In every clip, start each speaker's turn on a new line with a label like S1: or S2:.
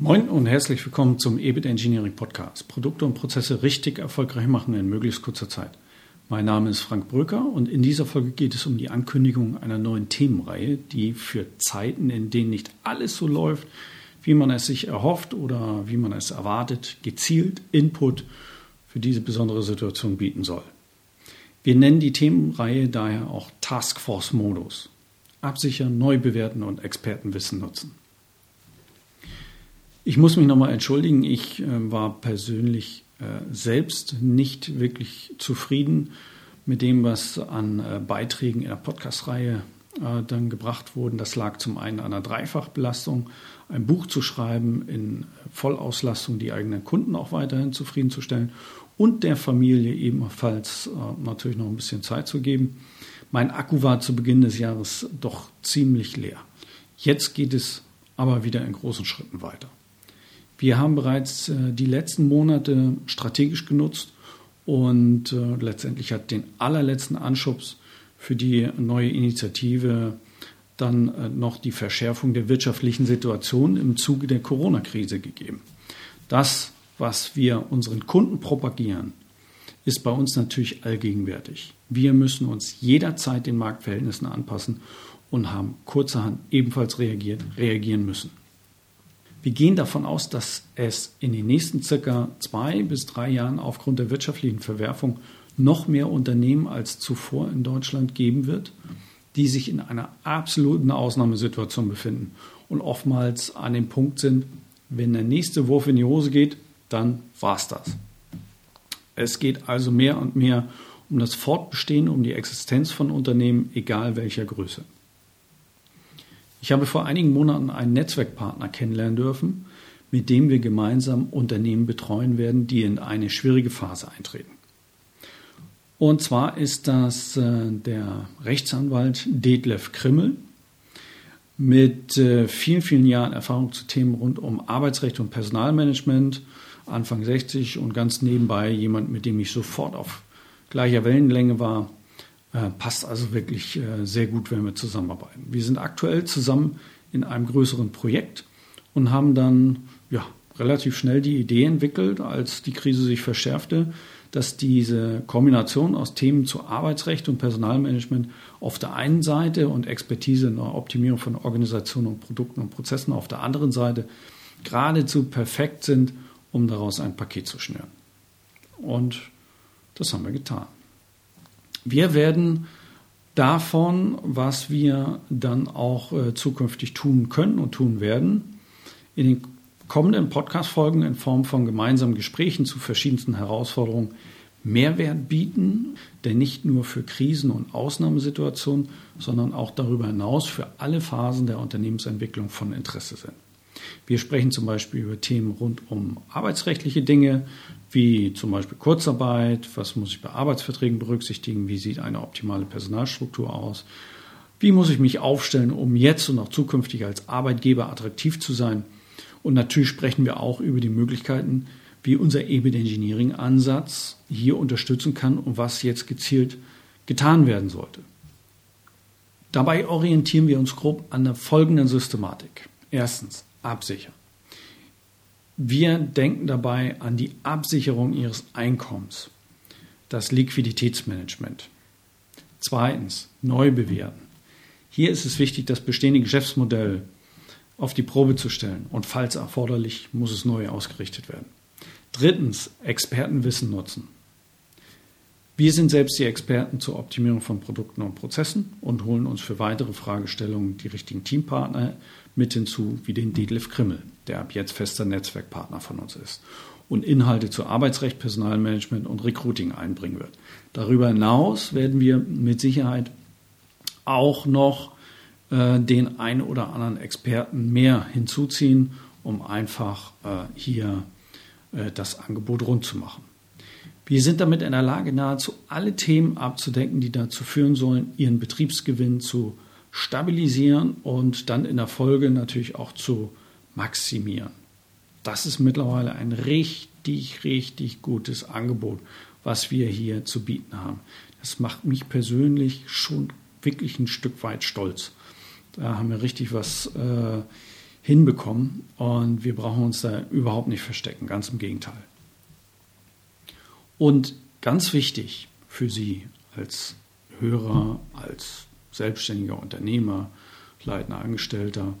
S1: Moin und herzlich willkommen zum EBIT Engineering Podcast. Produkte und Prozesse richtig erfolgreich machen in möglichst kurzer Zeit. Mein Name ist Frank Bröker und in dieser Folge geht es um die Ankündigung einer neuen Themenreihe, die für Zeiten, in denen nicht alles so läuft, wie man es sich erhofft oder wie man es erwartet, gezielt Input für diese besondere Situation bieten soll. Wir nennen die Themenreihe daher auch Taskforce Modus. Absichern, neu bewerten und Expertenwissen nutzen. Ich muss mich nochmal entschuldigen. Ich äh, war persönlich äh, selbst nicht wirklich zufrieden mit dem, was an äh, Beiträgen in der Podcast-Reihe dann gebracht wurden. Das lag zum einen an einer Dreifachbelastung, ein Buch zu schreiben in Vollauslastung, die eigenen Kunden auch weiterhin zufriedenzustellen und der Familie ebenfalls natürlich noch ein bisschen Zeit zu geben. Mein Akku war zu Beginn des Jahres doch ziemlich leer. Jetzt geht es aber wieder in großen Schritten weiter. Wir haben bereits äh, die letzten Monate strategisch genutzt und äh, letztendlich hat den allerletzten Anschubs für die neue Initiative dann äh, noch die Verschärfung der wirtschaftlichen Situation im Zuge der Corona-Krise gegeben. Das, was wir unseren Kunden propagieren, ist bei uns natürlich allgegenwärtig. Wir müssen uns jederzeit den Marktverhältnissen anpassen und haben kurzerhand ebenfalls reagiert, reagieren müssen. Wir gehen davon aus, dass es in den nächsten circa zwei bis drei Jahren aufgrund der wirtschaftlichen Verwerfung noch mehr Unternehmen als zuvor in Deutschland geben wird, die sich in einer absoluten Ausnahmesituation befinden und oftmals an dem Punkt sind, wenn der nächste Wurf in die Hose geht, dann war's das. Es geht also mehr und mehr um das Fortbestehen, um die Existenz von Unternehmen, egal welcher Größe. Ich habe vor einigen Monaten einen Netzwerkpartner kennenlernen dürfen, mit dem wir gemeinsam Unternehmen betreuen werden, die in eine schwierige Phase eintreten. Und zwar ist das äh, der Rechtsanwalt Detlef Krimmel mit äh, vielen, vielen Jahren Erfahrung zu Themen rund um Arbeitsrecht und Personalmanagement, Anfang 60 und ganz nebenbei jemand, mit dem ich sofort auf gleicher Wellenlänge war, äh, passt also wirklich äh, sehr gut, wenn wir zusammenarbeiten. Wir sind aktuell zusammen in einem größeren Projekt und haben dann ja, relativ schnell die Idee entwickelt, als die Krise sich verschärfte, dass diese Kombination aus Themen zu Arbeitsrecht und Personalmanagement auf der einen Seite und Expertise in der Optimierung von Organisationen und Produkten und Prozessen auf der anderen Seite geradezu perfekt sind, um daraus ein Paket zu schnüren. Und das haben wir getan. Wir werden davon, was wir dann auch äh, zukünftig tun können und tun werden, in den kommenden Podcast-Folgen in Form von gemeinsamen Gesprächen zu verschiedensten Herausforderungen Mehrwert bieten, der nicht nur für Krisen und Ausnahmesituationen, sondern auch darüber hinaus für alle Phasen der Unternehmensentwicklung von Interesse sind. Wir sprechen zum Beispiel über Themen rund um arbeitsrechtliche Dinge, wie zum Beispiel Kurzarbeit, was muss ich bei Arbeitsverträgen berücksichtigen, wie sieht eine optimale Personalstruktur aus, wie muss ich mich aufstellen, um jetzt und auch zukünftig als Arbeitgeber attraktiv zu sein. Und natürlich sprechen wir auch über die Möglichkeiten, wie unser EBIT Engineering Ansatz hier unterstützen kann und was jetzt gezielt getan werden sollte. Dabei orientieren wir uns grob an der folgenden Systematik. Erstens, absichern. Wir denken dabei an die Absicherung Ihres Einkommens, das Liquiditätsmanagement. Zweitens, neu bewerten. Hier ist es wichtig, das bestehende Geschäftsmodell auf die Probe zu stellen und falls erforderlich, muss es neu ausgerichtet werden. Drittens, Expertenwissen nutzen. Wir sind selbst die Experten zur Optimierung von Produkten und Prozessen und holen uns für weitere Fragestellungen die richtigen Teampartner mit hinzu, wie den Detlef Krimmel, der ab jetzt fester Netzwerkpartner von uns ist und Inhalte zu Arbeitsrecht, Personalmanagement und Recruiting einbringen wird. Darüber hinaus werden wir mit Sicherheit auch noch äh, den einen oder anderen Experten mehr hinzuziehen, um einfach äh, hier äh, das Angebot rund zu machen. Wir sind damit in der Lage, nahezu alle Themen abzudecken, die dazu führen sollen, ihren Betriebsgewinn zu stabilisieren und dann in der Folge natürlich auch zu maximieren. Das ist mittlerweile ein richtig, richtig gutes Angebot, was wir hier zu bieten haben. Das macht mich persönlich schon wirklich ein Stück weit stolz. Da haben wir richtig was äh, hinbekommen und wir brauchen uns da überhaupt nicht verstecken, ganz im Gegenteil. Und ganz wichtig für Sie als Hörer, als selbstständiger Unternehmer, leitender Angestellter,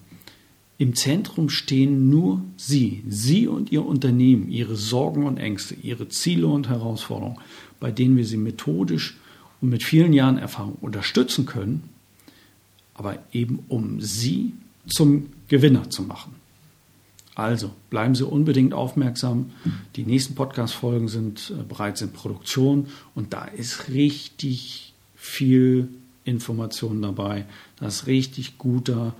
S1: im Zentrum stehen nur Sie, Sie und Ihr Unternehmen, Ihre Sorgen und Ängste, Ihre Ziele und Herausforderungen, bei denen wir Sie methodisch und mit vielen Jahren Erfahrung unterstützen können, aber eben um Sie zum Gewinner zu machen. Also bleiben Sie unbedingt aufmerksam. Die nächsten Podcast-Folgen sind äh, bereits in Produktion und da ist richtig viel Information dabei. Da ist richtig guter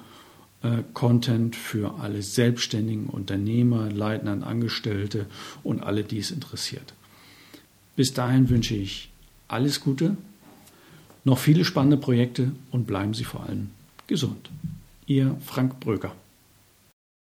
S1: äh, Content für alle selbstständigen Unternehmer, Leitenden, Angestellte und alle, die es interessiert. Bis dahin wünsche ich alles Gute, noch viele spannende Projekte und bleiben Sie vor allem gesund. Ihr Frank Bröker.